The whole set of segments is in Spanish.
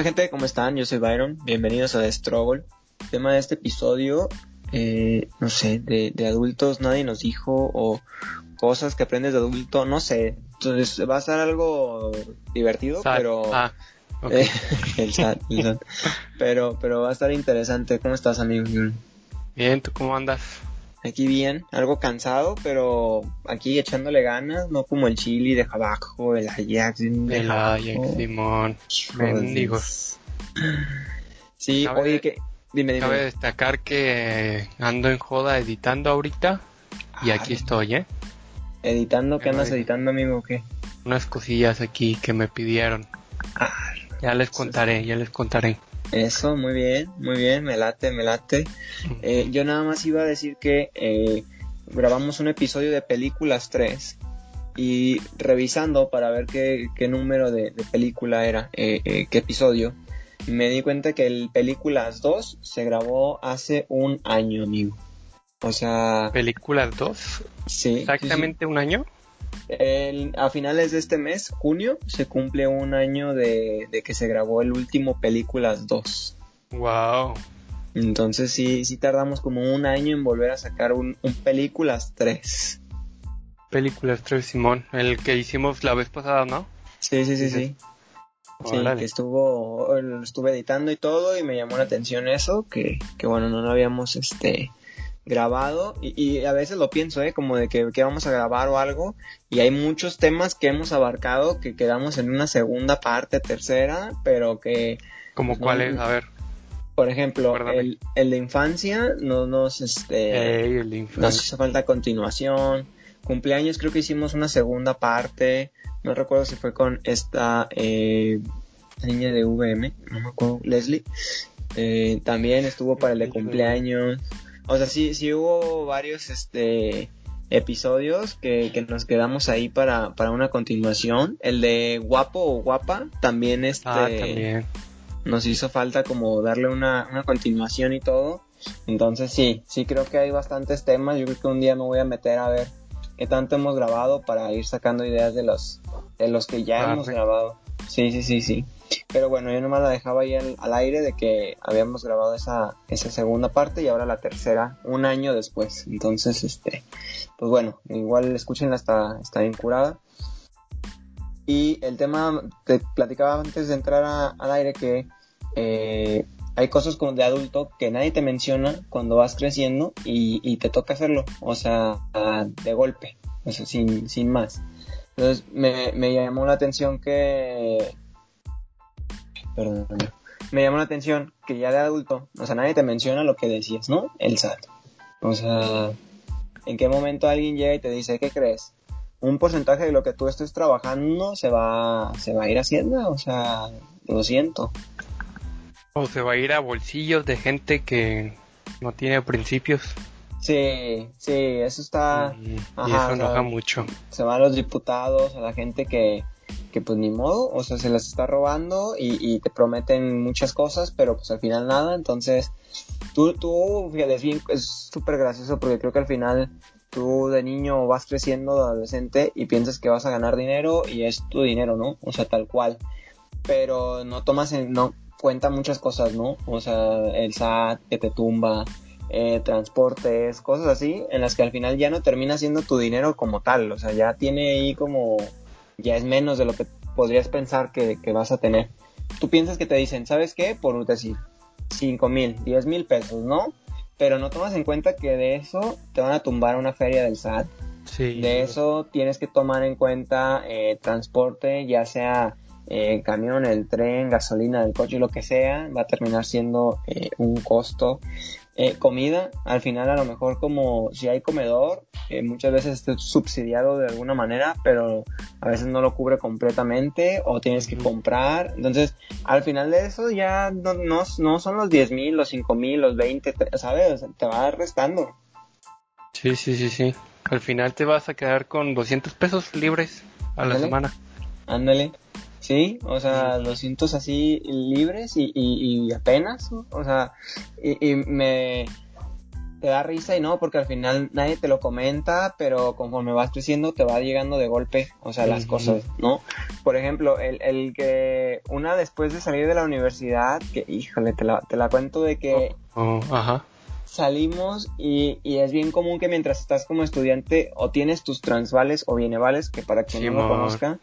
Gente? ¿Cómo están? Yo soy Byron. Bienvenidos a The Struggle. El tema de este episodio, eh, no sé, de, de, adultos nadie nos dijo o cosas que aprendes de adulto, no sé. Entonces va a ser algo divertido, pero... Ah, okay. el SAT, el SAT. Pero, pero va a estar interesante. ¿Cómo estás, amigo? Bien, ¿tú cómo andas? Aquí bien, algo cansado, pero aquí echándole ganas, no como el chili de abajo, el Ajax, El Ajax, Simón, mendigos. Sí, Cabe- oye, que... Dime, dime. Cabe destacar que ando en joda editando ahorita y Ah, aquí estoy, ¿eh? Editando, ¿qué andas editando, amigo? o ¿Qué? Unas cosillas aquí que me pidieron. Ah, Ya les contaré, ya les contaré. Eso, muy bien, muy bien, me late, me late. Eh, yo nada más iba a decir que eh, grabamos un episodio de Películas 3 y revisando para ver qué, qué número de, de película era, eh, eh, qué episodio, me di cuenta que el Películas 2 se grabó hace un año, amigo. O sea, Películas 2, sí. exactamente un año. El- a finales de este mes, junio, se cumple un año de, de que se grabó el último Películas 2. Wow. Entonces sí, sí tardamos como un año en volver a sacar un, un Películas 3. Películas 3, Simón. El que hicimos la vez pasada, ¿no? Sí, sí, sí, sí. Sí, Órale. que estuvo, lo estuve editando y todo y me llamó la atención eso, que, que bueno, no lo habíamos este grabado y, y a veces lo pienso, ¿eh? Como de que, que vamos a grabar o algo y hay muchos temas que hemos abarcado que quedamos en una segunda parte, tercera, pero que ¿Como No, cuál es? A ver. Por ejemplo, el, el de infancia no nos, este, Ey, el nos hizo falta continuación. Cumpleaños creo que hicimos una segunda parte. No recuerdo si fue con esta eh, niña de VM, no me acuerdo, Leslie. Eh, también estuvo para el de cumpleaños. O sea, sí, sí hubo varios este episodios que, que nos quedamos ahí para, para una continuación. El de guapo o guapa también este Ah, también. nos hizo falta como darle una, una continuación y todo. Entonces sí, sí creo que hay bastantes temas. Yo creo que un día me voy a meter a ver qué tanto hemos grabado para ir sacando ideas de los, de los que ya Ah, hemos sí. grabado. Sí, sí, sí, sí. Pero bueno, yo nomás la dejaba ahí al, aire de que habíamos grabado esa, esa segunda parte y ahora la tercera un año después. Entonces, este, pues bueno, igual escúchenla, está, está bien curada. Y el tema, te platicaba antes de entrar al aire que eh, hay cosas como de adulto que nadie te menciona cuando vas creciendo y, te toca hacerlo, o sea, de golpe, o sea, sin, sin más. Entonces me llamó la atención que... Perdón, me llamó la atención que ya de adulto, o sea, nadie te menciona lo que decías, ¿no? El SAT. O sea, ¿en qué momento alguien llega y te dice, ¿qué crees? Un porcentaje de lo que tú estés trabajando se va, se va a ir haciendo, o sea, lo siento. O se va a ir a bolsillos de gente que no tiene principios. Sí, sí, eso está, y, y eso o sea, enoja mucho. se va a los diputados, a la gente que, que pues ni modo, o sea, se las está robando y, te prometen muchas cosas, pero pues al final nada, entonces tú, tú, fíjate, es bien, es súper gracioso porque creo que al final tú de niño vas creciendo de adolescente y piensas que vas a ganar dinero y es tu dinero, ¿no? O sea, tal cual. Pero no tomas en no cuenta muchas cosas, ¿no? O sea, el SAT que te tumba, eh, transportes, cosas así, en las que al final ya no termina siendo tu dinero como tal, o sea, ya tiene ahí como, ya es menos de lo que podrías pensar que, que vas a tener. Tú piensas que te dicen, ¿sabes qué? Por decir, 5 mil, 10 mil pesos, ¿no? Pero no tomas en cuenta que de eso te van a tumbar una feria del SAT. Sí. De eso tienes que tomar en cuenta eh, transporte, ya sea eh, camión, el tren, gasolina del coche, lo que sea, va a terminar siendo eh, un costo. Eh, comida, al final a lo mejor como si hay comedor, eh, muchas veces está subsidiado de alguna manera, pero a veces no lo cubre completamente o tienes que comprar. Entonces, al final de eso ya no, no, no son los 10 mil, los 5 mil, los 20, te- ¿sabes? Te va restando. Sí, sí, sí, sí. Al final te vas a quedar con 200 pesos libres a la semana. Ándale. Sí, o sea, 200 así libres y, y, y apenas, o sea, y, y me... te da risa y no, porque al final nadie te lo comenta, pero conforme vas creciendo te va llegando de golpe, o sea, las cosas, ¿no? Por ejemplo, el, el, que una después de salir de la universidad, que híjole, te la, te la cuento de que Oh, oh, ajá. salimos y, y es bien común que mientras estás como estudiante o tienes tus transvales o bienevales, que para quien no lo conozca,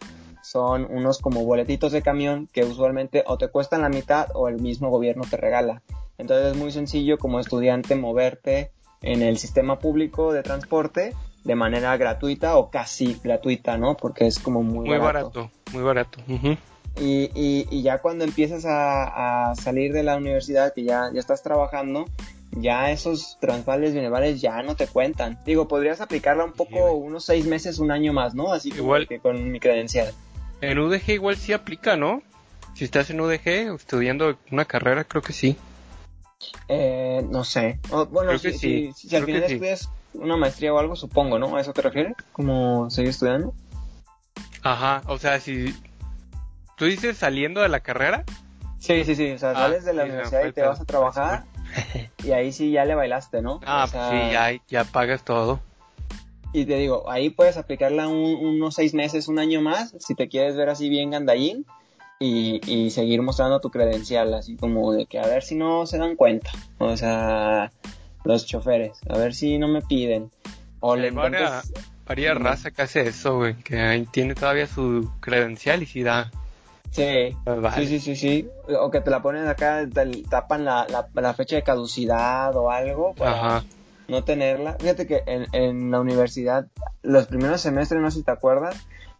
son unos como boletitos de camión que usualmente o te cuestan la mitad o el mismo gobierno te regala. Entonces es muy sencillo como estudiante moverte en el sistema público de transporte de manera gratuita o casi gratuita, ¿no? Porque es como muy, Muy barato, muy barato. Y, y, y ya cuando empiezas a, a salir de la universidad, que ya, ya estás trabajando, ya esos transvales bienevales ya no te cuentan. Digo, podrías aplicarla un poco, unos seis meses, un año más, ¿no? Así como Igual. que con mi credencial. En UDG igual sí aplica, ¿no? Si estás en UDG estudiando una carrera, creo que sí. Eh, no sé. O, bueno, Creo si, que sí, si, si al final sí. estudias una maestría o algo, supongo, ¿no? ¿A eso te refieres? ¿Cómo seguir estudiando? Ajá, o sea, si tú dices saliendo de la carrera, Sí, sí, sí. O sea, Ah, sales de la sí, universidad y te vas a trabajar y ahí sí ya le bailaste, ¿no? ah, O sea, sí, ya, ya pagas todo. Y te digo, ahí puedes aplicarla un- unos seis meses, un año más, si te quieres ver así bien gandallín y, y seguir mostrando tu credencial, así como de que a ver si no se dan cuenta. O sea, los choferes, a ver si no me piden. O le varias, raza que hace eso, güey, que ahí tiene todavía su credencial y si da. Sí, pues vale. sí, sí, sí, sí. O que te la ponen acá, te tapan la, la, la fecha de caducidad o algo para Ajá. No tenerla. Fíjate que en, en la universidad, los primeros semestres, no sé si te acuerdas,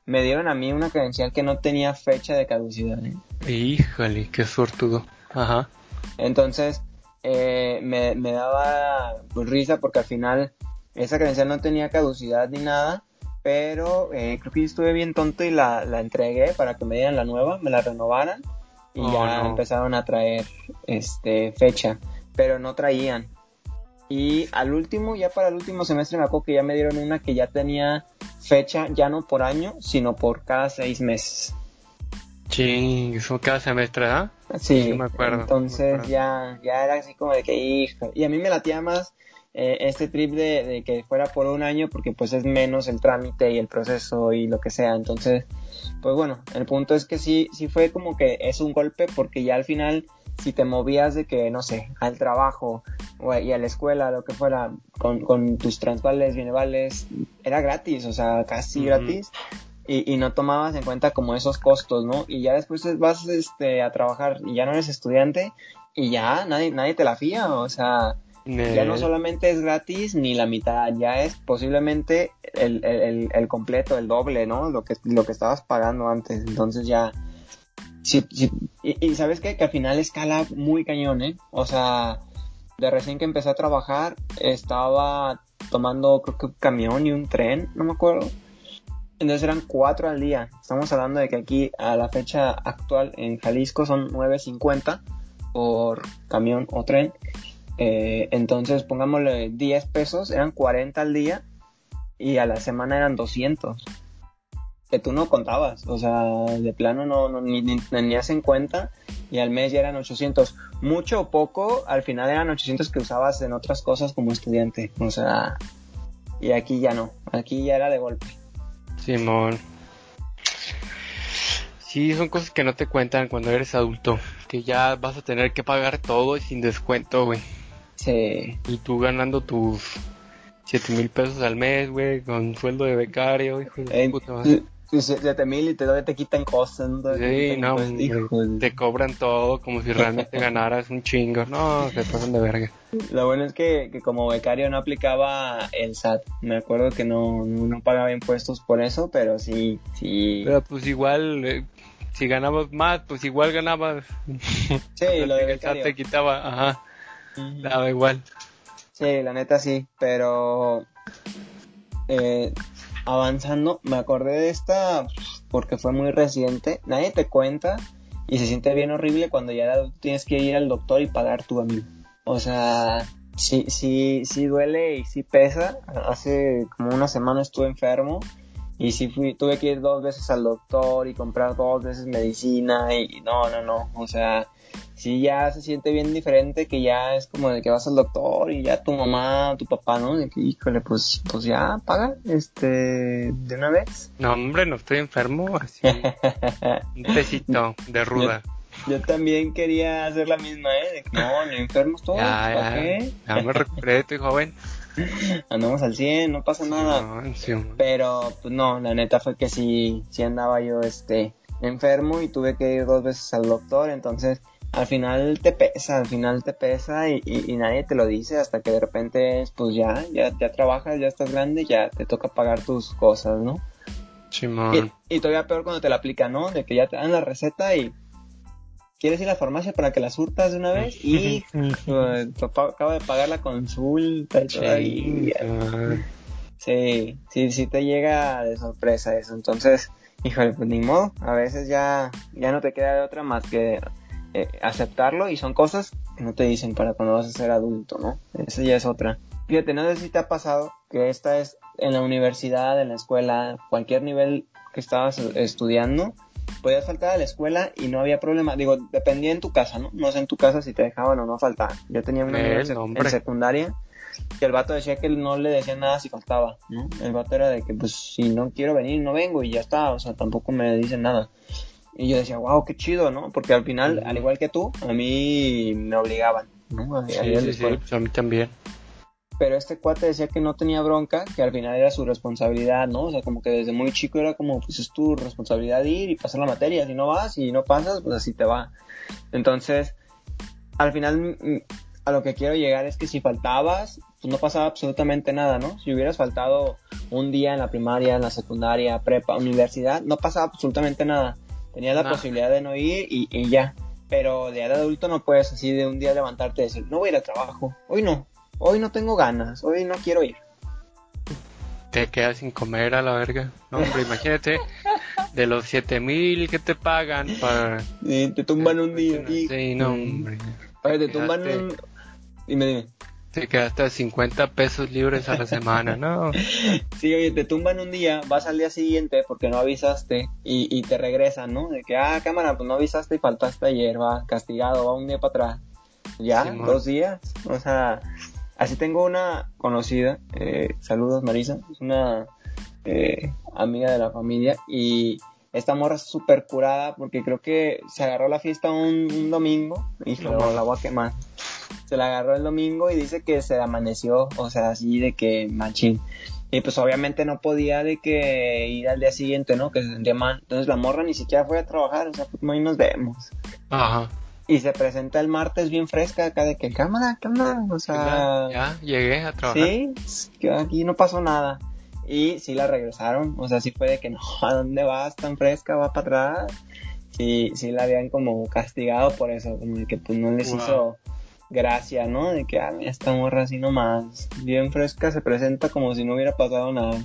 me dieron a mí una credencial que no tenía fecha de caducidad. ¿eh? Híjole, qué sortudo. Ajá. Entonces, eh, me, me daba pues, risa porque al final esa credencial no tenía caducidad ni nada, pero eh, creo que yo estuve bien tonto y la, la entregué para que me dieran la nueva, me la renovaran y Oh, ya no. empezaron a traer este fecha, pero no traían. Y al último, ya para el último semestre me acuerdo que ya me dieron una que ya tenía fecha, ya no por año, sino por cada seis meses. Ching, eso cada semestre, ¿ah? Sí, Sí, me acuerdo, entonces me acuerdo. ya, ya era así como de que, hijo, y a mí me latía más eh, este trip de, de que fuera por un año porque pues es menos el trámite y el proceso y lo que sea, entonces, pues bueno, el punto es que sí, sí fue como que es un golpe porque ya al final, si te movías de que, no sé, al trabajo o, y a la escuela, lo que fuera, con, con tus transvales, bienevales, era gratis, o sea, casi gratis y, y no tomabas en cuenta como esos costos, ¿no? Y ya después vas este, a trabajar y ya no eres estudiante y ya nadie, nadie te la fía, o sea, ya no solamente es gratis ni la mitad, ya es posiblemente el, el, el- el completo, el doble, ¿no? Lo que, lo que estabas pagando antes, entonces ya... Sí, y sabes qué? que al final escala muy cañón, ¿eh? O sea, de recién que empecé a trabajar, estaba tomando creo que un camión y un tren, no me acuerdo. Entonces eran cuatro al día. Estamos hablando de que aquí a la fecha actual en Jalisco son 9.50 por camión o tren. Eh, entonces pongámosle 10 pesos, eran 40 al día y a la semana eran 200. Que tú no contabas, o sea, de plano no, no ni, ni tenías en cuenta y al mes ya eran 800. Mucho o poco, al final eran 800 que usabas en otras cosas como estudiante. O sea, y aquí ya no, aquí ya era de golpe. Simón. Sí, son cosas que no te cuentan cuando eres adulto. Que ya vas a tener que pagar todo y sin descuento, güey. Sí, Y tú ganando tus 7 mil pesos al mes, güey, con sueldo de becario, hijo de Eh, puta madre. 7 mil y te, todavía te quitan cosas. ¿no? Sí, no, cosas, de- te cobran todo como si realmente ganaras un chingo. No, se pasan de verga. Lo bueno es que, que como becario no aplicaba el SAT. Me acuerdo que no, no pagaba impuestos por eso, pero sí, sí. Pero pues igual, eh, si ganabas más, pues igual ganabas. sí, lo de El SAT te quitaba, ajá, daba igual. Sí, la neta sí, pero eh, avanzando, me acordé de esta porque fue muy reciente. Nadie te cuenta y se siente bien horrible cuando ya tienes que ir al doctor y pagar tu amigo. O sea, sí, sí, sí duele y sí pesa. Hace como una semana estuve enfermo y sí fui, tuve que ir dos veces al doctor y comprar dos veces medicina y no, no, no. O sea, sí ya se siente bien diferente, que ya es como de que vas al doctor y ya tu mamá, tu papá, ¿no? De que, híjole, pues, pues ya paga, este, de una vez. No, hombre, no estoy enfermo, así. un tecito de ruda. Yo, también quería hacer la misma, ¿eh? De que no, no enfermos todos, ya, ya, qué? Ya me recuperé, estoy joven. Andamos al 100, no pasa nada. Pero, pues no, la neta fue que sí, sí andaba yo, este, enfermo y tuve que ir dos veces al doctor, entonces al final te pesa, al final te pesa y, y, nadie te lo dice hasta que de repente, pues ya, ya, ya trabajas, ya estás grande, ya te toca pagar tus cosas, ¿no? Y, y, todavía peor cuando te la aplican, ¿no? De que ya te dan la receta y quieres ir a la farmacia para que la surtas de una vez y pues, acabo de pagar la consulta y todavía. Sí, sí, sí te llega de sorpresa eso. Entonces, híjole, pues ni modo. A veces ya, ya no te queda de otra más que eh, aceptarlo y son cosas que no te dicen para cuando vas a ser adulto, ¿no? Esa ya es otra. Fíjate, no sé si te ha pasado que esta es en la universidad, en la escuela, cualquier nivel que estabas estudiando, podías faltar a la escuela y no había problema. Digo, dependía en tu casa, ¿no? No sé en tu casa si te dejaban o no faltar. Yo tenía una amiga en secundaria que el vato decía que no le decía nada si faltaba, ¿no? El vato era de que, pues, si no quiero venir, no vengo y ya está, o sea, tampoco me dicen nada. Y yo decía, wow, qué chido, ¿no? Porque al final, al igual que tú, a mí me obligaban, ¿no? A, sí, sí, sí, pues a mí también. Pero este cuate decía que no tenía bronca, que al final era su responsabilidad, ¿no? O sea, como que desde muy chico era como, pues es tu responsabilidad ir y pasar la materia. Si no vas y no pasas, pues así te va. Entonces, al final, a lo que quiero llegar es que si faltabas, pues no pasaba absolutamente nada, ¿no? Si hubieras faltado un día en la primaria, en la secundaria, prepa, universidad, no pasaba absolutamente nada Tenía la posibilidad de no ir y, ya. Pero de adulto no puedes así de un día levantarte y decir, no voy a ir al trabajo. Hoy no. Hoy no tengo ganas. Hoy no quiero ir. Te quedas sin comer a la verga. No, hombre, imagínate. De los siete mil que te pagan para... te tumban un día. Sí, no, hombre. te tumban un... Dime, dime. Te quedaste 50 pesos libres a la semana, ¿no? Sí, oye, te tumban un día, vas al día siguiente porque no avisaste y, y te regresan, ¿no? De que, ah, cámara, pues no avisaste y faltaste ayer, va, castigado, va un día para atrás. Ya, dos días. O sea, así tengo una conocida, eh, saludos Marisa, es una eh, amiga de la familia y esta morra es súper curada porque creo que se agarró la fiesta un, domingo y no, la voy a quemar se la agarró el domingo y dice que se amaneció, o sea, así de que machín. Y pues obviamente no podía de que ir al día siguiente, ¿no? Que se sentía mal. Entonces la morra ni siquiera fue a trabajar, o sea, pues hoy nos vemos. Ajá. Y se presenta el martes bien fresca acá de que cámara, cámara, o sea... Ya, llegué a trabajar. Sí, que aquí no pasó nada. Y sí la regresaron, o sea, sí fue de que no, ¿a dónde vas tan fresca? Va para atrás. Sí, sí la habían como castigado por eso, como de que pues no les hizo gracia, ¿no? De que, ah, esta morra así nomás, bien fresca, se presenta como si no hubiera pasado nada.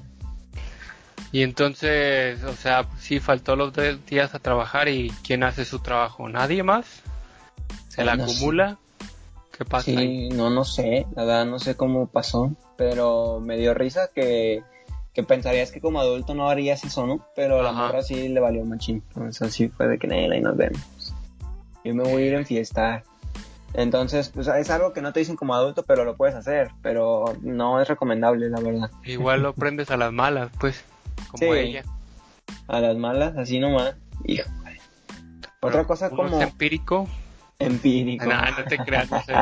Y entonces, o sea, sí faltó los tres días a trabajar y ¿quién hace su trabajo? ¿Nadie más? ¿Se la acumula? ¿Qué pasa? Sí, no, no sé, la verdad no sé cómo pasó, pero me dio risa que, que pensarías que como adulto no harías eso, ¿no? Pero a la morra sí le valió machín, entonces sí fue de que y nos vemos. Yo me voy a ir en fiesta. Entonces, pues es algo que no te dicen como adulto, pero lo puedes hacer, pero no es recomendable, la verdad. Igual lo aprendes a las malas, pues, como ella. A las malas, así nomás. Hijo. Otra cosa como... Es empírico? Empírico. No, no te creas, no sé.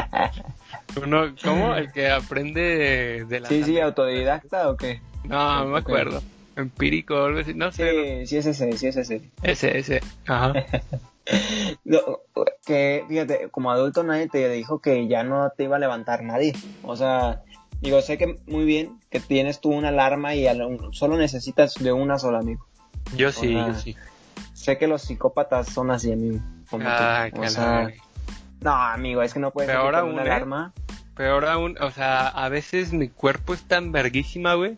Uno, ¿Cómo? ¿El que aprende de, la... Sí, sí, autodidacta o qué? No, no me acuerdo. Empírico o algo así, no sé. Sí, sí es ese, sí es ese. Ese, ese, ajá. que fíjate, como adulto nadie te dijo que ya no te iba a levantar nadie. O sea, digo, sé que muy bien que tienes tú una alarma y solo necesitas de una sola, amigo. Yo sí, yo sí. Sé que los psicópatas son así, amigo. Ah, o sea, no, amigo, es que no puedes Peor aún, una ¿eh? alarma. Peor aún, o sea, a veces mi cuerpo es tan verguísima, güey,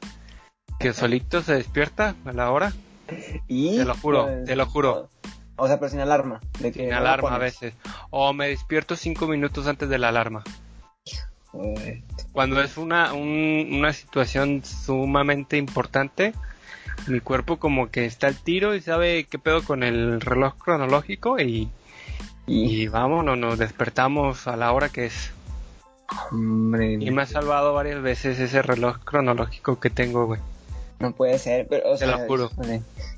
que solito se despierta a la hora. Y te lo juro, pues, te lo juro. O sea, pero sin alarma. De que sin alarma a veces. O me despierto cinco minutos antes de la alarma. Cuando es una, una situación sumamente importante, mi cuerpo como que está al tiro y sabe qué pedo con el reloj cronológico y, Y, vámonos, nos despertamos a la hora que es. Hombre. Y me ha salvado varias veces ese reloj cronológico que tengo, güey. No puede ser, pero, o Te lo juro.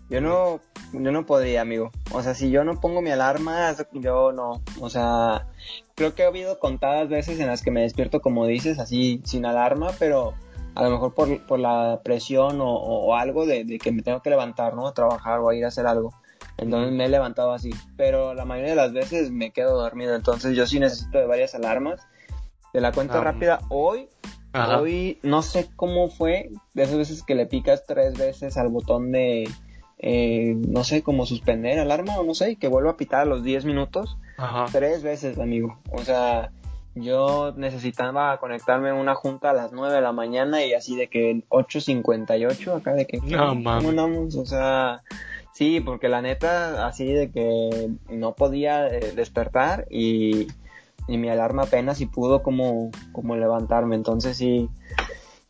Yo no, yo no podría, amigo. O sea, si yo no pongo mi alarma, yo no. O sea, creo que ha habido contadas veces en las que me despierto, como dices, así, sin alarma, pero a lo mejor por, por la presión o, algo de, de, que me tengo que levantar, ¿no? A trabajar o a ir a hacer algo. Entonces me he levantado así. Pero la mayoría de las veces me quedo dormido. Entonces yo sí necesito de varias alarmas. De la cuenta ah, rápida, hoy, hoy no sé cómo fue. De esas veces que le picas tres veces al botón de, eh, no sé, como suspender alarma o no sé, que vuelva a pitar a los 10 minutos. Tres veces, amigo. O sea, yo necesitaba conectarme a una junta a las 9 de la mañana y así de que 8.58 acá de que... No, mames. O sea, sí, porque la neta, así de que no podía eh, despertar y, y, mi alarma apenas si pudo como, como levantarme. Entonces sí,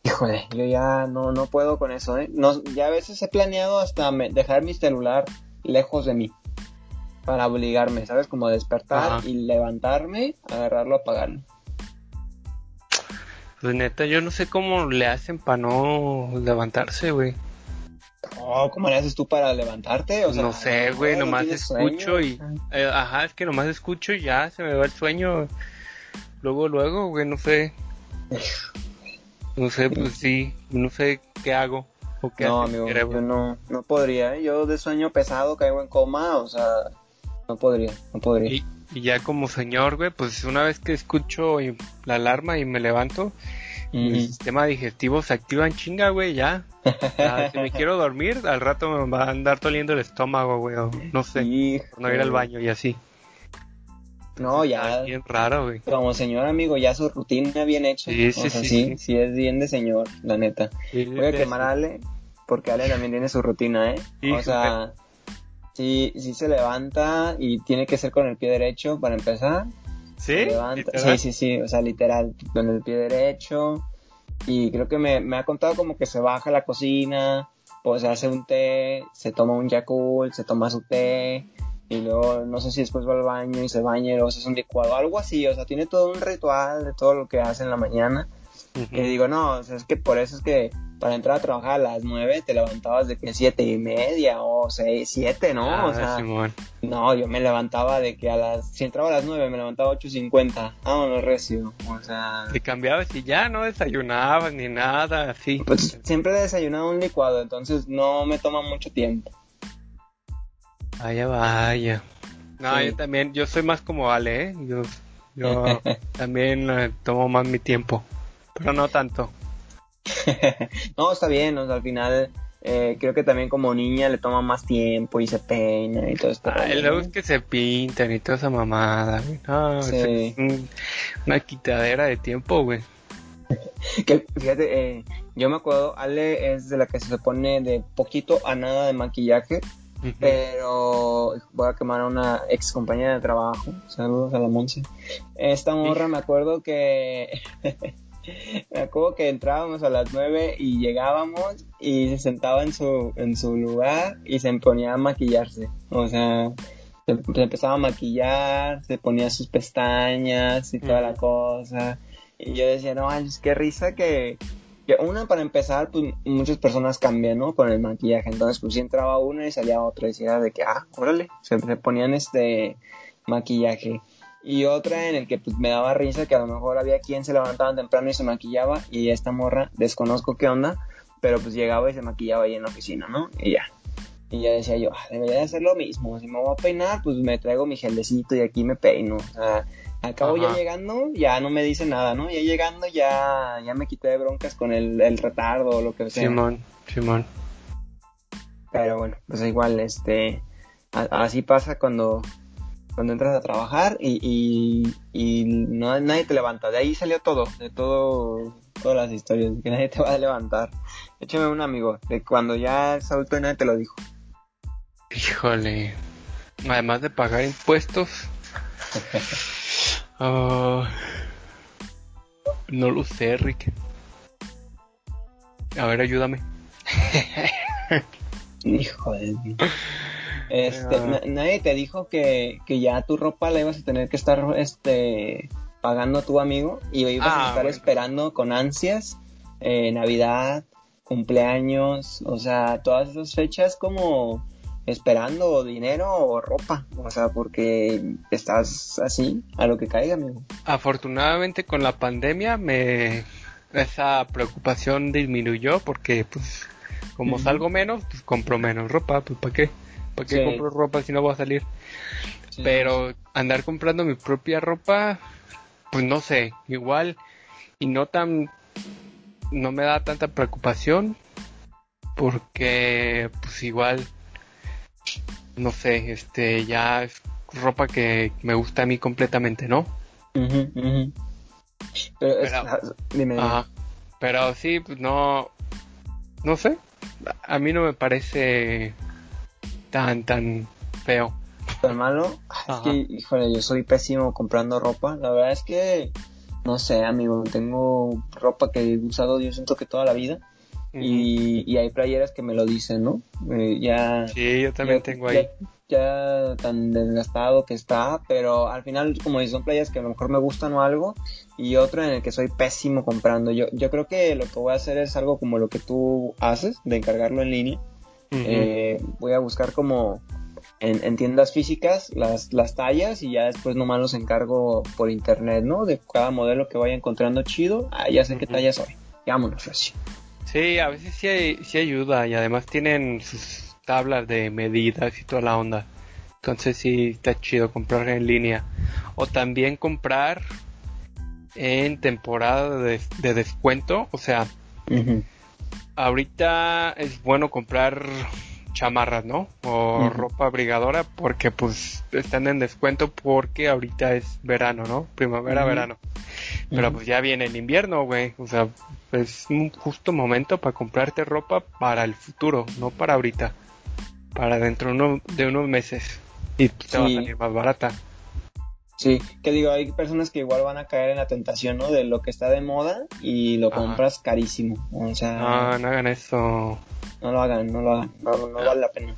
híjole, yo ya no, no puedo con eso, ¿eh? No, ya a veces he planeado hasta dejar mi celular lejos de mí para obligarme, ¿sabes? Como despertar y levantarme, agarrarlo, apagarlo. Pues neta, yo no sé cómo le hacen para no levantarse, güey. Oh, ¿cómo le haces tú para levantarte? O sea, no sé, güey, nomás escucho y... Eh, ajá, es que nomás escucho y ya se me va el sueño. Luego, luego, güey, no sé. No sé, pues sí, no sé qué hago. O qué no, amigo, yo no, no podría. ¿eh? Yo de sueño pesado caigo en coma, o sea, no podría, no podría. Y, ya como señor, güey, pues una vez que escucho la alarma y me levanto, mi sistema digestivo se activa en chinga, güey, ya. si me quiero dormir, al rato me va a andar toliendo el estómago, güey, no sé, no ir al baño y así. No, ya. bien raro, güey. Como señor amigo, ya su rutina bien hecha. Sí, sí, sí, sí, es bien de señor, la neta. Voy a quemar a Ale, porque Ale también tiene su rutina, ¿eh? o sea, sí, sí se levanta y tiene que ser con el pie derecho para empezar. ¿Sí? Sí, sí, sí, o sea, literal, con el pie derecho. Y creo que me, me ha contado como que se baja a la cocina, pues se hace un té, se toma un Yakult, se toma su té, y luego no sé si después va al baño y se baña y luego se hace un licuado, algo así, o sea, tiene todo un ritual de todo lo que hace en la mañana. Que digo, no, o sea, es que por eso es que para entrar a trabajar a las 9 te levantabas de que siete y media o seis, siete, ¿no? Ah, o sea, no, yo me levantaba de que a las, si entraba a las 9 me levantaba a 8.50, vámonos recio, o sea... Te cambiabas y ya no desayunabas ni nada, así. Pues siempre he desayunado un licuado, entonces no me toma mucho tiempo. Vaya, vaya. No, yo también, yo soy más como Ale, ¿eh? Yo, yo también eh, tomo más mi tiempo, pero no tanto. no, está bien, o sea, al final eh, creo que también como niña le toma más tiempo y se peina y todo esto. Ah, luego es que se pintan y toda esa mamada, No, es una quitadera de tiempo, güey. que fíjate, eh, yo me acuerdo, Ale es de la que se pone de poquito a nada de maquillaje, pero voy a quemar a una ex compañera de trabajo. Saludos a la Monse. Esta morra me acuerdo que me acuerdo que entrábamos a las 9 y llegábamos y se sentaba en su, en su lugar y se ponía a maquillarse. O sea, se, empezaba a maquillar, se ponía sus pestañas y toda la cosa. Y yo decía, no, es qué risa que, una para empezar, pues muchas personas cambian, ¿no? Con el maquillaje. Entonces, pues si entraba una y salía otra y decía de que, ah, órale, se, se ponían este maquillaje y otra en el que pues me daba risa que a lo mejor había quien se levantaba temprano y se maquillaba y esta morra desconozco qué onda, pero pues llegaba y se maquillaba ahí en la oficina, ¿no? Y ya. Y ya decía yo, ah, debería de hacer lo mismo, si me voy a peinar, pues me traigo mi gelecito y aquí me peino. O sea, acabo ya llegando, ya no me dice nada, ¿no? Ya llegando ya, ya me quité de broncas con el, el retardo o lo que sea. Simón, Simón. Pero bueno, pues igual, este, así pasa cuando, cuando entras a trabajar y, y, no, nadie te levanta. De ahí salió todo, de todo, todas las historias, que nadie te va a levantar. Échame un amigo, de cuando ya es adulto y nadie te lo dijo. Híjole, además de pagar impuestos, ah, no lo sé, Rick. A ver, ayúdame. Híjole. Este, Ah. nadie te dijo que, que ya tu ropa la ibas a tener que estar este pagando tu amigo y ibas Ah, a estar bueno. esperando con ansias eh, Navidad, cumpleaños, o sea, todas esas fechas como esperando dinero o ropa, o sea, porque estás así a lo que caiga, amigo. Afortunadamente con la pandemia me esa preocupación disminuyó porque pues como salgo menos, pues compro menos ropa, pues ¿para qué? ¿Para qué Sí. compro ropa si no voy a salir? Pero andar comprando mi propia ropa, pues no sé, igual y no tan no me da tanta preocupación porque pues igual no sé, este ya es ropa que me gusta a mí completamente, ¿no? Ujú. Pero, es- Pero- ah, dime. Ajá. Pero sí, pues no. No sé. A mí no me parece tan, tan feo. tan malo. Es Ajá. que, híjole, yo soy pésimo comprando ropa. La verdad es que, no sé, amigo, tengo ropa que he usado yo siento que toda la vida. Y, y hay playeras que me lo dicen, ¿no? Eh, ya, Sí, yo también ya- tengo ahí. Ya, ya tan desgastado que está, pero al final, como dices, son playas que a lo mejor me gustan o algo, y otro en el que soy pésimo comprando. Yo, yo creo que lo que voy a hacer es algo como lo que tú haces, de encargarlo en línea. Eh, voy a buscar como en, en tiendas físicas las, las tallas y ya después nomás los encargo por internet, ¿no? De cada modelo que vaya encontrando chido, ah, ya sé qué Ujú. talla soy. Vámonos así. Sí, a veces sí, hay- sí ayuda y además tienen sus tablas de medidas y toda la onda. Entonces sí está chido comprar en línea. O también comprar en temporada de, de descuento. O sea, ahorita es bueno comprar chamarras, ¿no? O ropa abrigadora porque pues están en descuento porque ahorita es verano, ¿no? Primavera, Ujú. verano. Pero pues ya viene el invierno, güey. O sea, es un justo momento para comprarte ropa para el futuro, no para ahorita. Para dentro uno- de unos meses. Y te va a salir más barata. Sí, que digo, hay personas que igual van a caer en la tentación, ¿no? De lo que está de moda y lo Ajá. compras carísimo. O sea, No, no hagan eso. no lo hagan, no lo hagan, no, no vale la pena.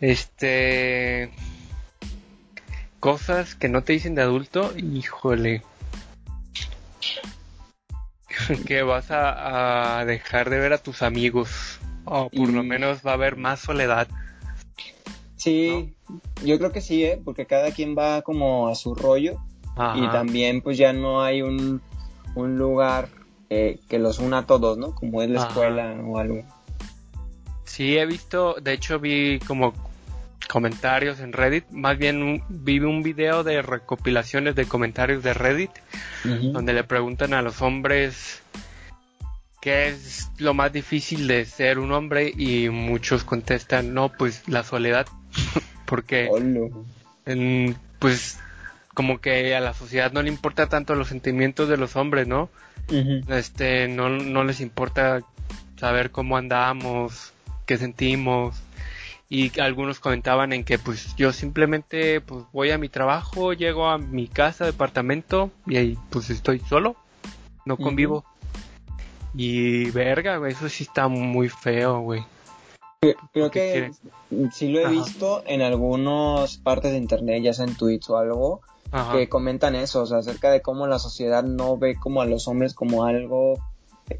Este. Cosas que no te dicen de adulto, híjole. que vas a, a dejar de ver a tus amigos. O por lo menos va a haber más soledad. Sí, yo creo que sí, ¿eh? Porque cada quien va como a su rollo. Ajá. y también pues ya no hay un, un lugar eh, que los una a todos, ¿no? Como es la Ajá. escuela o algo. Sí, he visto, de hecho vi como comentarios en Reddit, más bien un- vi un video de recopilaciones de comentarios de Reddit donde le preguntan a los hombres qué es lo más difícil de ser un hombre y muchos contestan, no, pues la soledad, porque en- pues como que a la sociedad no le importa tanto los sentimientos de los hombres, ¿no? este no, no les importa saber cómo andamos, qué sentimos y algunos comentaban en que pues yo simplemente pues voy a mi trabajo, llego a mi casa, departamento y ahí pues estoy solo, no convivo. Y verga, güey, eso sí está muy feo, güey. Creo ¿Qué que sí lo he Ajá. visto en algunas partes de internet, ya sea en tweets o algo, Ajá. que comentan eso, o sea, acerca de cómo la sociedad no ve como a los hombres como algo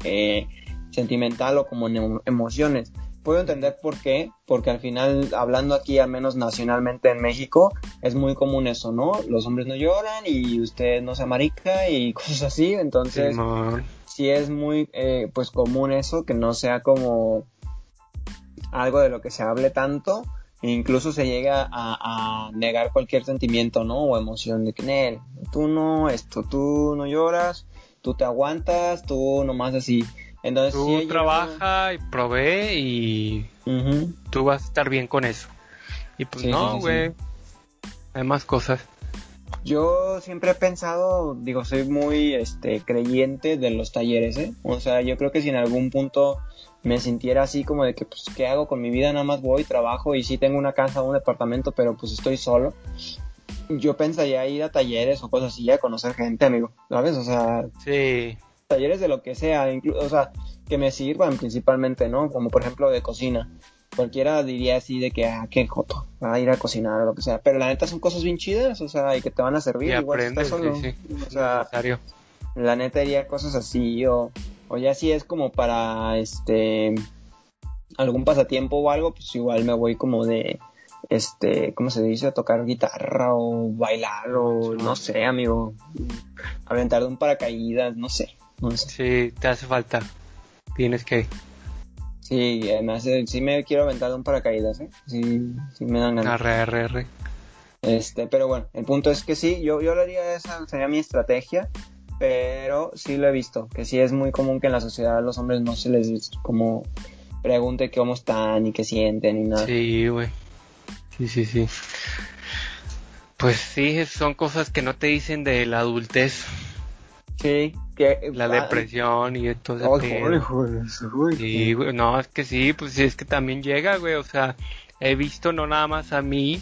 eh, sentimental o como ne- emociones. Puedo entender por qué, porque al final, hablando aquí, al menos nacionalmente en México, es muy común eso, ¿no? Los hombres no lloran y usted no se amarica y cosas así, entonces sí es muy eh, pues común eso, que no sea como algo de lo que se hable tanto, e incluso se llega a, a negar cualquier sentimiento, ¿no? O emoción de que, Nel, tú no, esto, tú no lloras, tú te aguantas, tú nomás así. Entonces, Tú sí llegado- trabaja y provee y Ujú. tú vas a estar bien con eso. Y pues Sí, sí, no, sí, güey. Hay más cosas. Yo siempre he pensado, digo, soy muy este creyente de los talleres, ¿eh? O sea, yo creo que si en algún punto me sintiera así como de que, pues, ¿qué hago con mi vida? Nada más voy, trabajo y sí tengo una casa o un departamento, pero pues estoy solo. Yo pensaría ir a talleres o cosas así, a conocer gente, amigo, ¿sabes? O sea, Sí. Talleres de lo que sea, o sea, que me sirvan principalmente, ¿no? Como por ejemplo de cocina. Cualquiera diría así de que, ah, qué joto, va a ir a cocinar o lo que sea. Pero la neta son cosas bien chidas, o sea, y que te van a servir. Y igual si aprendes, estás solo. sí, sí. O sea, la neta haría cosas así o, o ya si es como para este algún pasatiempo o algo pues igual me voy como de este cómo se dice tocar guitarra o bailar o no sé amigo aventar de un paracaídas no sé no sé Sí, te hace falta. Tienes que. sí además sí me quiero aventar un paracaídas ¿eh? sí sí me dan ganas Arre, arre, arre. Este, pero bueno, el punto es que sí, yo, yo le haría esa, sería mi estrategia, pero sí lo he visto, que sí es muy común que en la sociedad a los hombres no se les como pregunte cómo están y qué sienten y nada. Sí, güey. Sí, sí, sí. Pues sí, son cosas que no te dicen de la adultez, Sí, que la depresión y todo ese ay, pedo. joder, joder, joder. Sí, güey, no, es que sí, pues sí, es que también llega, güey, o sea, he visto no nada más a mí,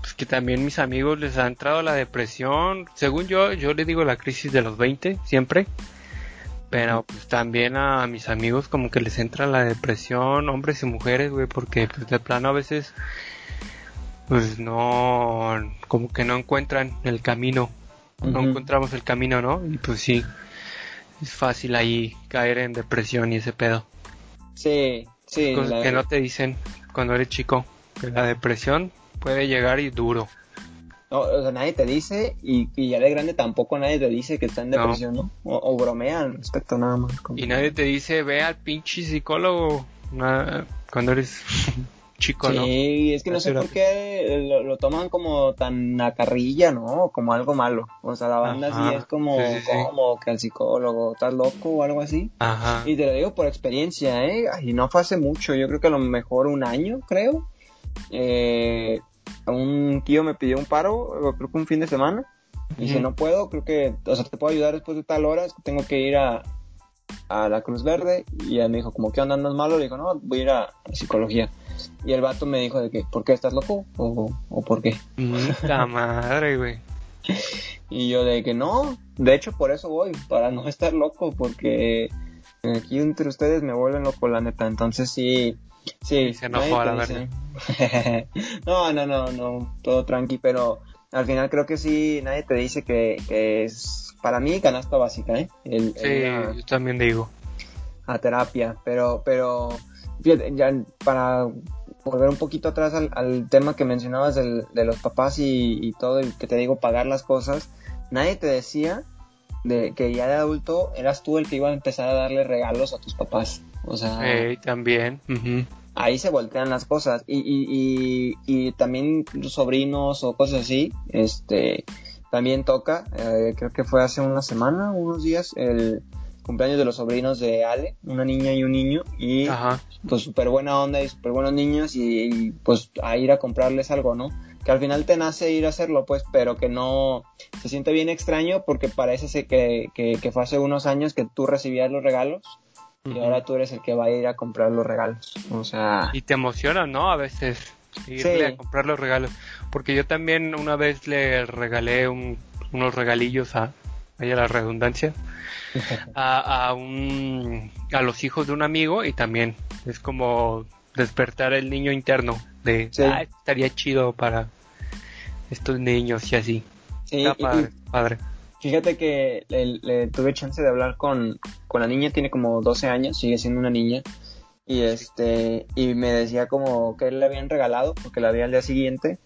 pues que también mis amigos les ha entrado la depresión, según yo, yo le digo la crisis de los 20, siempre, pero pues también a mis amigos como que les entra la depresión, hombres y mujeres, güey, porque pues de plano a veces, pues no, como que no encuentran el camino, no encontramos el camino, ¿no? Y pues sí, es fácil ahí caer en depresión y ese pedo. Sí, sí, Cosas la- que no te dicen cuando eres chico. Que la depresión puede llegar y duro. no, o sea, nadie te dice y, y ya de grande tampoco nadie te dice que está en depresión, ¿no? O, o bromea al respecto nada más. como- Y nadie te dice, ve al pinche psicólogo cuando eres chico, ¿no? Sí, es que no sé por qué lo, lo toman como tan a carrilla, ¿no? Como algo malo. O sea, la banda Ajá, sí es como, sí, como que el psicólogo, estás loco o algo así. Ajá. Y te lo digo por experiencia, ¿eh? Y no fue hace mucho, yo creo que a lo mejor un año, creo. Eh, un tío me pidió un paro, creo que un fin de semana. Y Ujú. no puedo, creo que, o sea, te puedo ayudar después de tal hora, es que tengo que ir a, a la Cruz Verde. Y él me dijo, como, ¿qué onda? ¿Andas malo? Le dijo, no, voy a ir a, a psicología. Y el vato me dijo de que, ¿por qué estás loco? ¿O, o por qué? Puta madre, güey. Y yo de que no, de hecho por eso voy, para no estar loco, porque aquí entre ustedes me vuelven loco la neta, entonces sí, sí. se enojó a la dice- no, no, no, no, todo tranqui, pero al final creo que sí, nadie te dice que, que es para mí canasta básica, ¿eh? El, Sí, el yo también digo. a terapia, pero, pero, fíjate, ya para volver un poquito atrás al, al tema que mencionabas del- de los papás y, y todo, y que te digo pagar las cosas, nadie te decía de que ya de adulto eras tú el que iba a empezar a darle regalos a tus papás. O sea, también. ahí se voltean las cosas. Y, y, y, y también los sobrinos o cosas así, este, también toca, eh, creo que fue hace una semana, unos días, el cumpleaños de los sobrinos de Ale, una niña y un niño, y Ajá. pues súper buena onda y súper buenos niños y, y, pues a ir a comprarles algo, ¿no? Que al final te nace ir a hacerlo, pues, pero que no se siente bien extraño porque parece que, que, que fue hace unos años que tú recibías los regalos y ahora tú eres el que va a ir a comprar los regalos. O sea, Y te emociona, ¿no? A veces irle Sí. a comprar los regalos. Porque yo también una vez le regalé un- unos regalillos a, vaya la redundancia, a, a, un, a los hijos de un amigo y también es como despertar el niño interno de, Sí. "Ah, estaría chido para estos niños y así. sí, Está padre, y padre. fíjate que le, le tuve chance de hablar con, con la niña, tiene como 12 años, sigue siendo una niña. Y este, y me decía como que le habían regalado, porque la vi al día siguiente,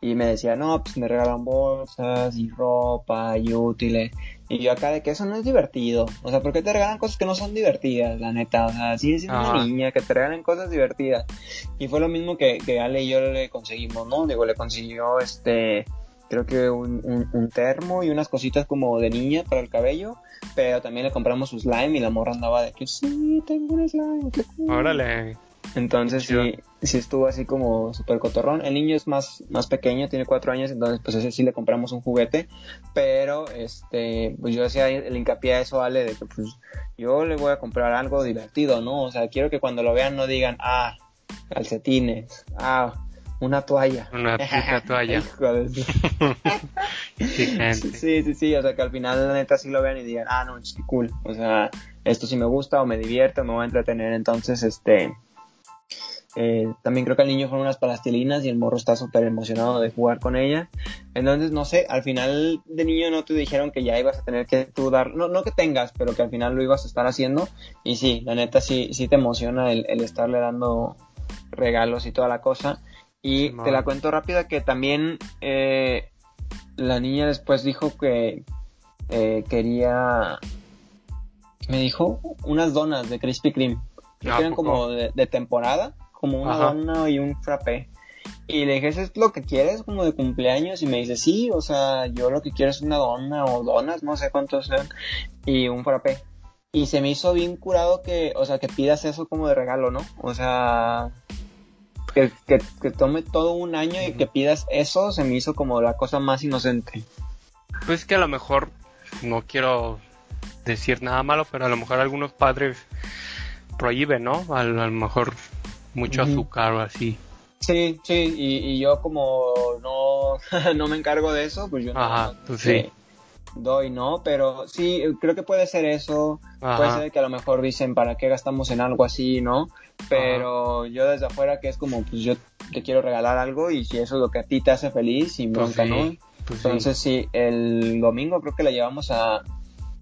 y me decía, no, pues me regalan bolsas y ropa y útiles. Y yo acá de que eso no es divertido. O sea, ¿por qué te regalan cosas que no son divertidas, la neta? O sea, sigue siendo una niña, que te regalen cosas divertidas. Y fue lo mismo que, que Ale y yo le conseguimos, ¿no? Digo, le consiguió este, creo que un, un, un termo y unas cositas como de niña para el cabello. Pero también le compramos su slime y la morra andaba de que sí, tengo un slime, qué cool". Órale. Entonces sí, sí estuvo así como súper cotorrón. El niño es más, más pequeño, tiene cuatro años, entonces pues ese sí le compramos un juguete. Pero este, pues yo hacía el hincapié a eso, Ale, de que pues yo le voy a comprar algo divertido, ¿no? O sea, quiero que cuando lo vean no digan, ah, calcetines, ah, una toalla. Una toalla. Sí. Sí, sí, o sea que al final la neta sí lo vean y digan, ah, no, sí, cool, o sea, esto sí me gusta o me divierte o me voy a entretener, entonces, este, eh, también creo que al niño fueron unas plastilinas y el morro está súper emocionado de jugar con ella, entonces, no sé, al final de niño no te dijeron que ya ibas a tener que tú dar, no, no que tengas, pero que al final lo ibas a estar haciendo, y sí, la neta sí, sí te emociona el, el estarle dando regalos y toda la cosa, y te la cuento rápida que también eh, la niña después dijo que eh, quería me dijo unas donas de Krispy Kreme Creo ¿A que eran como de, de temporada como una dona y un frappé. Y le dije ¿eso es lo que quieres como de cumpleaños? y me dice sí o sea yo lo que quiero es una dona o donas no sé cuántos sean y un frappé. Y se me hizo bien curado que o sea que pidas eso como de regalo no o sea que, que, que tome todo un año y que pidas eso se me hizo como la cosa más inocente. Pues que a lo mejor, no quiero decir nada malo, pero a lo mejor algunos padres prohíben, ¿no? A, lo a lo mejor mucho azúcar o así. Sí, sí, y, y yo como no, no me encargo de eso, pues yo no, Ajá, no pues sí. doy, ¿no? Pero sí, creo que puede ser eso, puede ser que a lo mejor dicen, ¿para qué gastamos en algo así, no? Pero yo desde afuera que es como, pues yo te quiero regalar algo y si eso es lo que a ti te hace feliz, sin Pues bronca, sí, ¿no? pues sí. Entonces sí, el domingo creo que la llevamos a,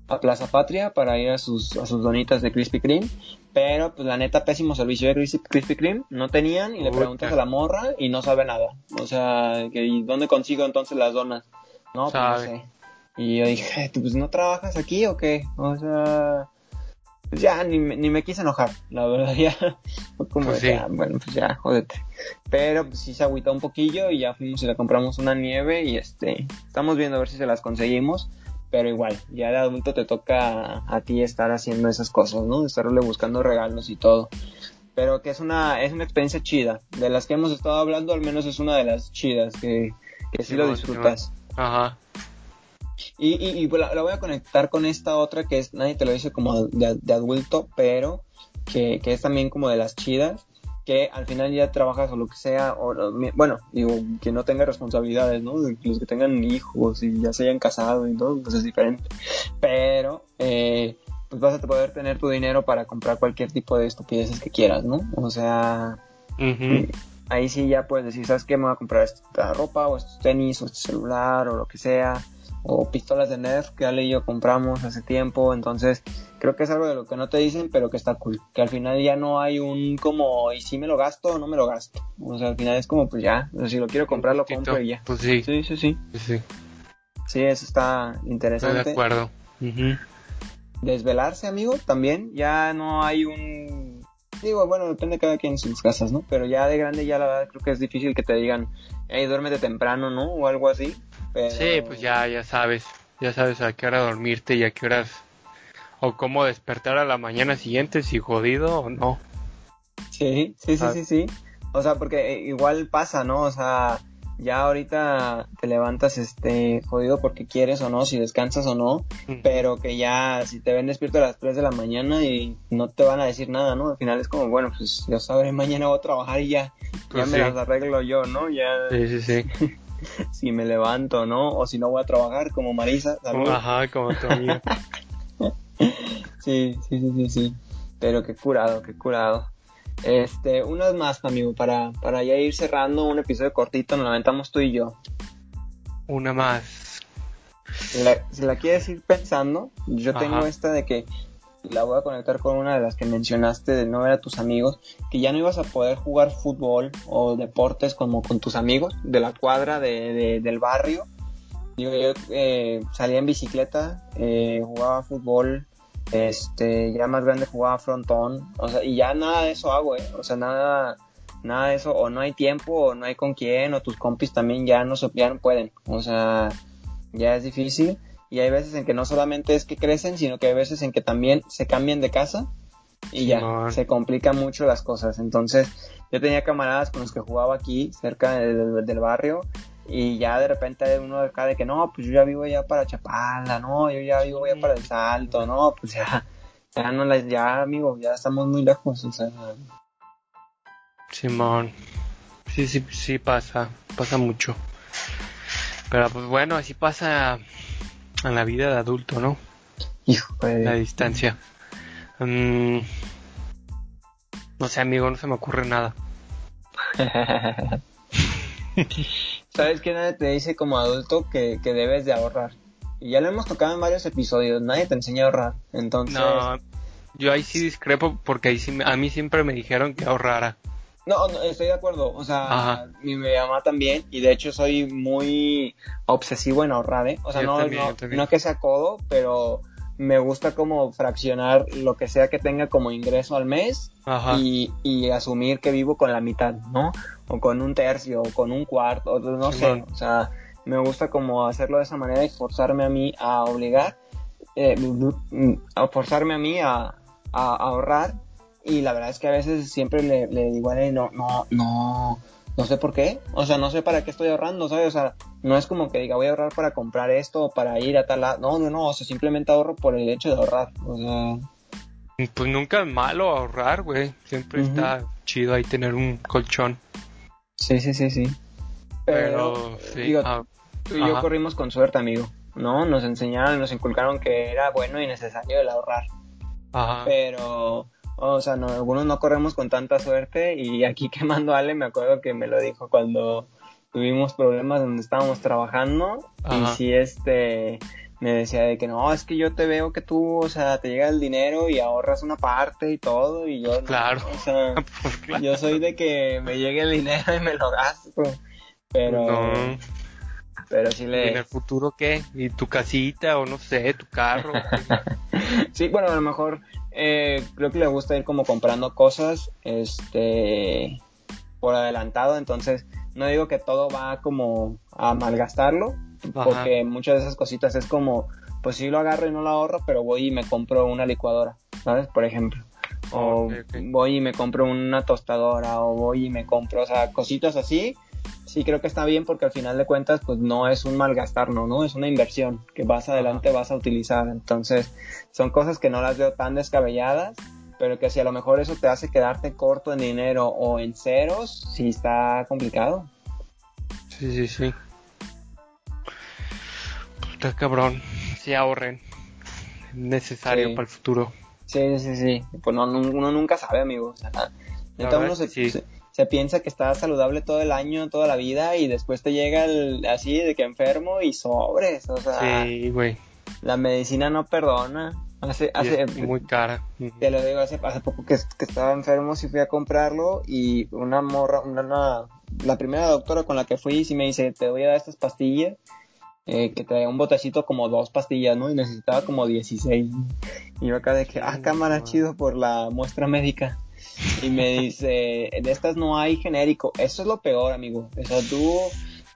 a Plaza Patria para ir a sus, a sus donitas de Krispy Kreme. Pero pues la neta, pésimo servicio de Krispy, Kreme. No tenían y le preguntas a la morra y no sabe nada. O sea, que, ¿y dónde consigo entonces las donas? No, pues no sé. Y yo dije, ¿tú pues no trabajas aquí o qué? O sea, pues ya ni, me- ni me quise enojar, la verdad, ya. Como, Pues de, sí. "Ah, bueno, pues ya, jódete. Pero pues sí se agüitó un poquillo y ya fuimos y le compramos una nieve y este, estamos viendo a ver si se las conseguimos. Pero igual, ya de adulto te toca a, a ti estar haciendo esas cosas, ¿no? Estarle buscando regalos y todo. Pero que es una, es una experiencia chida. De las que hemos estado hablando, al menos es una de las chidas, que, que sí lo disfrutas. Aja. Y, y, y la, la voy a conectar con esta otra que es, nadie te lo dice como de, de adulto, pero que, que es también como de las chidas, que al final ya trabajas o lo que sea, o bueno, digo, que no tenga responsabilidades, ¿no? Los que tengan hijos y ya se hayan casado y todo, pues es diferente. Pero, eh, pues vas a poder tener tu dinero para comprar cualquier tipo de estupideces que quieras, ¿no? O sea, Ujú. ahí sí ya puedes decir, ¿sabes qué? Me voy a comprar esta ropa o estos tenis o este celular o lo que sea. O pistolas de Nerf que Ale y yo compramos hace tiempo. Entonces, creo que es algo de lo que no te dicen, pero que está cool. Que al final ya no hay un como, ¿y si me lo gasto o no me lo gasto? O sea, al final es como, pues ya, o sea, si lo quiero comprar, lo compro y ya. Pues sí, Sí, sí, sí. sí, sí. Eso está Estoy de interesante. acuerdo. Desvelarse, amigo, también. Ya no hay un. Digo, bueno, depende de cada quien en sus casas, ¿no? Pero ya de grande, ya la verdad creo que es difícil que te digan, hey, duérmete temprano, ¿no? O algo así. Pero... Sí, pues ya, ya sabes. Ya sabes a qué hora dormirte y a qué horas. O cómo despertar a la mañana siguiente, si jodido o no. Sí, sí, sí, Ah. sí, sí. O sea, porque eh, igual pasa, ¿no? O sea, ya ahorita te levantas este jodido porque quieres o no, si descansas o no, pero que ya si te ven despierto a las 3 de la mañana y no te van a decir nada, ¿no? Al final es como, bueno, pues ya sabré, mañana voy a trabajar y ya, Pues ya me sí. las arreglo yo, ¿no? Ya Sí, sí, sí. si me levanto, ¿no? O si no voy a trabajar como Marisa, salud. Ajá, como tu amigo. Sí, sí, sí, sí, sí. Pero qué curado, qué curado. Este, unas más, amigo, para, para ya ir cerrando un episodio cortito, nos lamentamos tú y yo. Una más. Si la, si la quieres ir pensando, yo Ajá. tengo esta de que la voy a conectar con una de las que mencionaste de no ver a tus amigos, que ya no ibas a poder jugar fútbol o deportes como con tus amigos de la cuadra de, de- del barrio. Digo, yo eh, salía en bicicleta, eh, jugaba fútbol, este, ya más grande jugaba frontón, o sea, y ya nada de eso hago, eh, o sea, nada, nada de eso, o no hay tiempo, o no hay con quién, o tus compis también ya no, ya no pueden, o sea, ya es difícil, y hay veces en que no solamente es que crecen, sino que hay veces en que también se cambian de casa, y ya, se complican mucho las cosas, entonces, yo tenía camaradas con los que jugaba aquí, cerca del, del barrio, y ya de repente hay uno de acá de que no, pues yo ya vivo ya para Chapala, no, yo ya vivo ya para el Salto, no, pues ya, ya no las, ya amigo, ya estamos muy lejos, o sea, Simón. sí, sí, sí pasa, pasa mucho. Pero pues bueno, así pasa en la vida de adulto, ¿no? Hijo La distancia. Mm, no sé, amigo, no se me ocurre nada. ¿Sabes qué nadie te dice como adulto que, que debes de ahorrar? Y ya lo hemos tocado en varios episodios, nadie te enseña a ahorrar. Entonces... No, yo ahí sí discrepo porque ahí sí, a mí siempre me dijeron que ahorrara. No, no, estoy de acuerdo. O sea, mi, mamá también. Y de hecho soy muy obsesivo en ahorrar, ¿eh? O sea, no, no, no, que sea codo, pero me gusta como fraccionar lo que sea que tenga como ingreso al mes y, y, asumir que vivo con la mitad, ¿no? O con un tercio, o con un cuarto, no sé. O sea, me gusta como hacerlo de esa manera y forzarme a mí a obligar, eh, a forzarme a mí a, a, ahorrar y la verdad es que a veces siempre le, digo a él, no, no, no, no sé por qué, o sea, no sé para qué estoy ahorrando, ¿sabes? O sea, no es como que diga voy a ahorrar para comprar esto o para ir a tal lado, no, no, no, o sea, simplemente ahorro por el hecho de ahorrar, o sea... Pues nunca es malo ahorrar, güey, siempre está chido ahí tener un colchón. Sí, sí, sí, sí. Pero, digo, ah, tú y yo corrimos con suerte, amigo, ¿no? Nos enseñaron, nos inculcaron que era bueno y necesario el ahorrar. Pero, o sea, no, algunos no corremos con tanta suerte y aquí quemando a Ale me acuerdo que me lo dijo cuando tuvimos problemas donde estábamos trabajando y si este me decía de que no, es que yo te veo que tú, o sea, te llega el dinero y ahorras una parte y todo y yo claro, o sea, pues yo soy de que me llegue el dinero y me lo gasto, pero pero sí le... ¿En el futuro qué? ¿Y tu casita o no sé, tu carro? sí, bueno, a lo mejor eh, creo que le gusta ir como comprando cosas este por adelantado, entonces no digo que todo va como a malgastarlo, porque muchas de esas cositas es como, pues sí lo agarro y no lo ahorro, pero voy y me compro una licuadora, ¿sabes? Por ejemplo. O voy y me compro una tostadora, o voy y me compro, o sea, cositas así sí creo que está bien porque al final de cuentas pues no es un malgastar, no, ¿no? Es una inversión que vas adelante vas a utilizar. Entonces son cosas que no las veo tan descabelladas, pero que si a lo mejor eso te hace quedarte corto en dinero o en ceros, sí está complicado. Sí, sí, sí. Puta cabrón, sí ahorren. Necesario para el futuro. Sí, sí, sí. Pues no, uno nunca sabe, amigo. O sea, uno se, sí se piensa que está saludable todo el año, toda la vida, y después te llega el, así de que enfermo y sobres, o sea. Sí, güey. La medicina no perdona. Hace, hace, muy cara. Te lo digo, hace, hace poco que, estaba enfermo, sí fui a comprarlo y una morra, una, la primera doctora con la que fui, sí me dice, te voy a dar estas pastillas, eh, que traía un botecito como dos pastillas, ¿no? Y necesitaba como 16. Y yo acá de que, ah, cámara, chido por la muestra médica y me dice, de estas no hay genérico. Eso es lo peor, amigo. O sea, tú,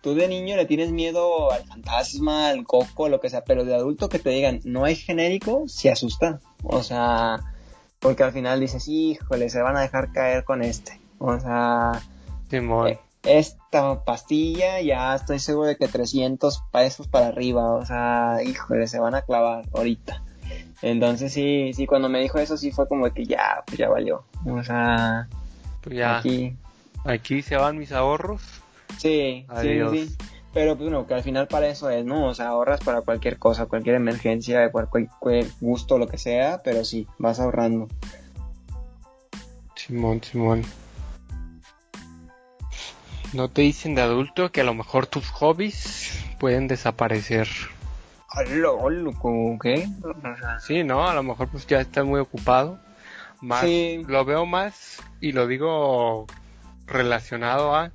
tú de niño le tienes miedo al fantasma, al coco, lo que sea, pero de adulto que te digan, no hay genérico, se asusta. O sea, porque al final dices, híjole, se van a dejar caer con este. O sea, eh, esta pastilla ya estoy seguro de que 300 pesos para arriba. O sea, híjole, se van a clavar ahorita. Entonces sí, sí, cuando me dijo eso sí fue como que ya, pues ya valió. O sea, pues ya, aquí, aquí se van mis ahorros. Sí, sí, sí. Pero pues bueno, que al final para eso es, ¿no? O sea, ahorras para cualquier cosa, cualquier emergencia, cualquier, cualquier gusto, lo que sea, pero sí, vas ahorrando. Simón, Simón. ¿No te dicen de adulto que a lo mejor tus hobbies pueden desaparecer? Qué? Sí, ¿no? A lo mejor pues ya estás muy ocupado. Más, Lo veo más y lo digo relacionado a,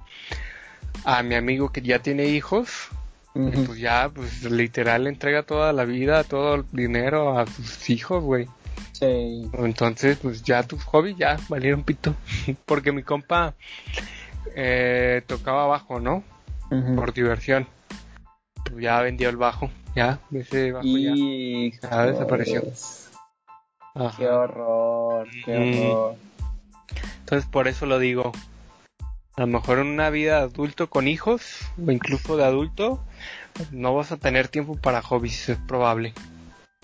a mi amigo que ya tiene hijos. pues ya, pues literal entrega toda la vida, todo el dinero a sus hijos, güey. Sí. Entonces, pues ya tus hobbies ya valieron pito. Porque mi compa eh, tocaba bajo, ¿no? Por diversión. Pues ya vendió el bajo. Ya, ese bajo y... ya, desapareció. Qué horror, qué horror. Entonces por eso lo digo. A lo mejor en una vida de adulto con hijos, o incluso de adulto, no vas a tener tiempo para hobbies, es probable.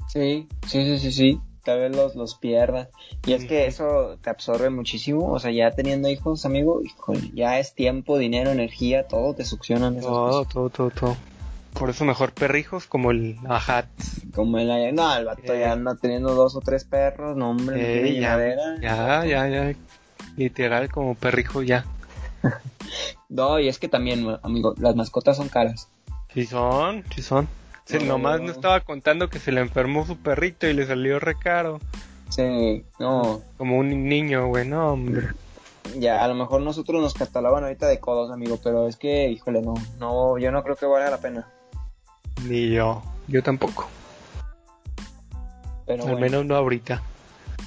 Sí, sí, sí, sí, sí. tal vez los, los pierdas. Y es que eso te absorbe muchísimo, o sea, ya teniendo hijos, amigo, híjole, ya es tiempo, dinero, energía, todo te succionan esas Todo, cosas. todo, todo, todo. Por eso mejor perrijos como el Ajat. Como el, no, el vato Eh. ya anda teniendo dos o tres perros, no hombre, Eh, ya, ya, ya, ya. Literal como perrijo ya. No, y es que también, amigo, las mascotas son caras. Sí son, sí son. No, nomás no. no estaba contando que se le enfermó su perrito y le salió re caro. Sí, no, Como un niño, güey, no, hombre. ya, a lo mejor nosotros nos catalogan ahorita de codos, amigo, pero es que, híjole, no, no, yo no creo que valga la pena. Ni yo. Yo tampoco. Pero Al bueno. menos no ahorita.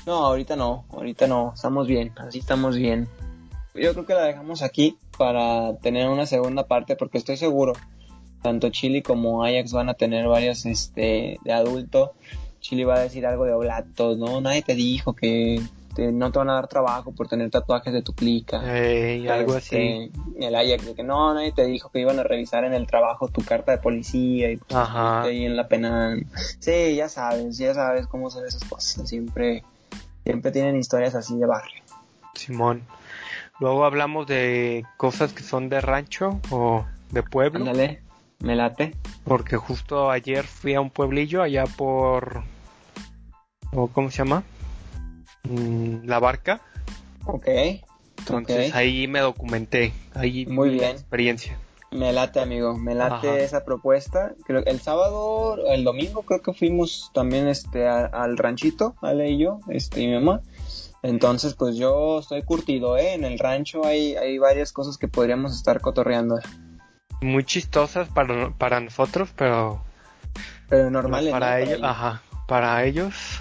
No, ahorita no, ahorita no, estamos bien, así estamos bien. Yo creo que la dejamos aquí para tener una segunda parte porque estoy seguro, tanto Chili como Ajax van a tener varias este, de adulto. Chili va a decir algo de oblatos, ¿no? Nadie te dijo que te- no te van a dar trabajo por tener tatuajes de tu clica. Algo así. Este, El Ajax de que no, nadie te dijo que iban a revisar en el trabajo tu carta de policía y pues, Ajá. ahí en la pena. Sí, ya sabes, ya sabes cómo son esas cosas. Siempre, siempre tienen historias así de barrio. Simón. Luego hablamos de cosas que son de rancho o de pueblo. Ándale, me late. Porque justo ayer fui a un pueblillo allá por... ¿o ¿Cómo se llama? Mm, La barca. Ok, Entonces ahí me documenté. Ahí Muy bien. experiencia. me late, amigo, me late Ajá. esa propuesta. Creo el sábado, el domingo, creo que fuimos también este a- al ranchito, Ale y yo, este y mi mamá. Entonces, pues yo estoy curtido, ¿eh? En el rancho hay, hay varias cosas que podríamos estar cotorreando. Muy chistosas para, para nosotros, pero Pero normales, para ¿no? ellos, ajá, para ellos.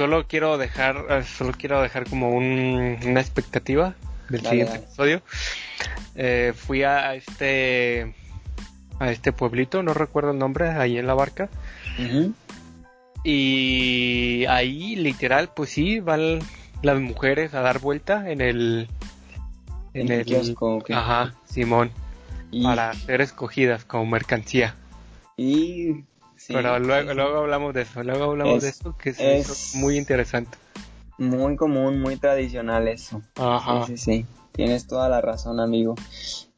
Solo quiero dejar, eh, solo quiero dejar como un- una expectativa del Dale, siguiente dale. episodio. Eh, fui a este a este pueblito, no recuerdo el nombre, ahí en la barca. Y ahí, literal, pues sí, van las mujeres a dar vuelta en el. En el kiosco. Ajá, Simón, Y, para ser escogidas como mercancía. y- sí, Pero luego, sí, luego hablamos de eso, luego hablamos Es- de eso, que es- muy interesante. Muy común, muy tradicional eso. Ajá. Sí, sí, sí. Tienes toda la razón, amigo.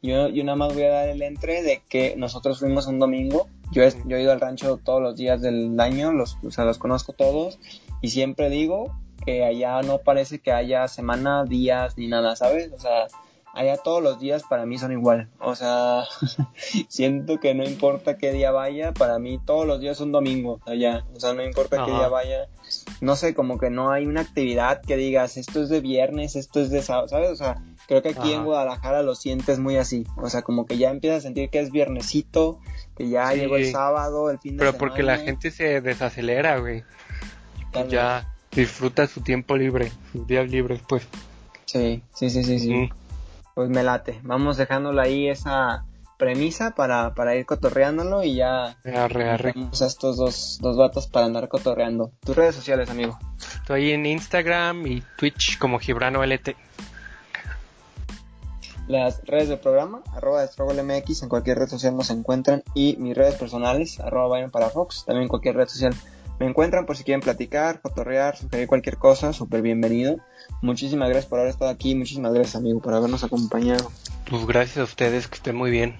Yo, yo nada más voy a dar el entre de que nosotros fuimos un domingo. Yo he, yo he ido al rancho todos los días del año, los, o sea, los conozco todos. Y siempre digo que allá no parece que haya semana, días, ni nada, ¿sabes? O sea, allá todos los días para mí son igual. O sea, siento que no importa qué día vaya, para mí todos los días son domingo allá. O sea, no importa qué día vaya. No sé, como que no hay una actividad que digas, esto es de viernes, esto es de sábado, ¿sabes? O sea, creo que aquí Ajá. en Guadalajara lo sientes muy así. O sea, como que ya empiezas a sentir que es viernesito, que ya Sí. llegó el sábado, el fin de Pero semana. porque la gente se desacelera, güey. Tal vez. Ya disfruta su tiempo libre, sus días libres, pues. Sí, sí, sí, sí, sí. Mm. Pues me late. Vamos dejándole ahí esa premisa para, para ir cotorreándolo y ya Arre, arre. Tenemos a estos dos, dos vatos para andar cotorreando. Tus redes sociales, amigo. Estoy en Instagram y Twitch como Gibrano LT. Las redes del programa, arroba MX, en cualquier red social nos encuentran. Y mis redes personales, arroba Byron para Fox, también en cualquier red social me encuentran por si quieren platicar, cotorrear, sugerir cualquier cosa, súper bienvenido. Muchísimas gracias por haber estado aquí, muchísimas gracias amigo por habernos acompañado. Pues gracias a ustedes, que estén muy bien.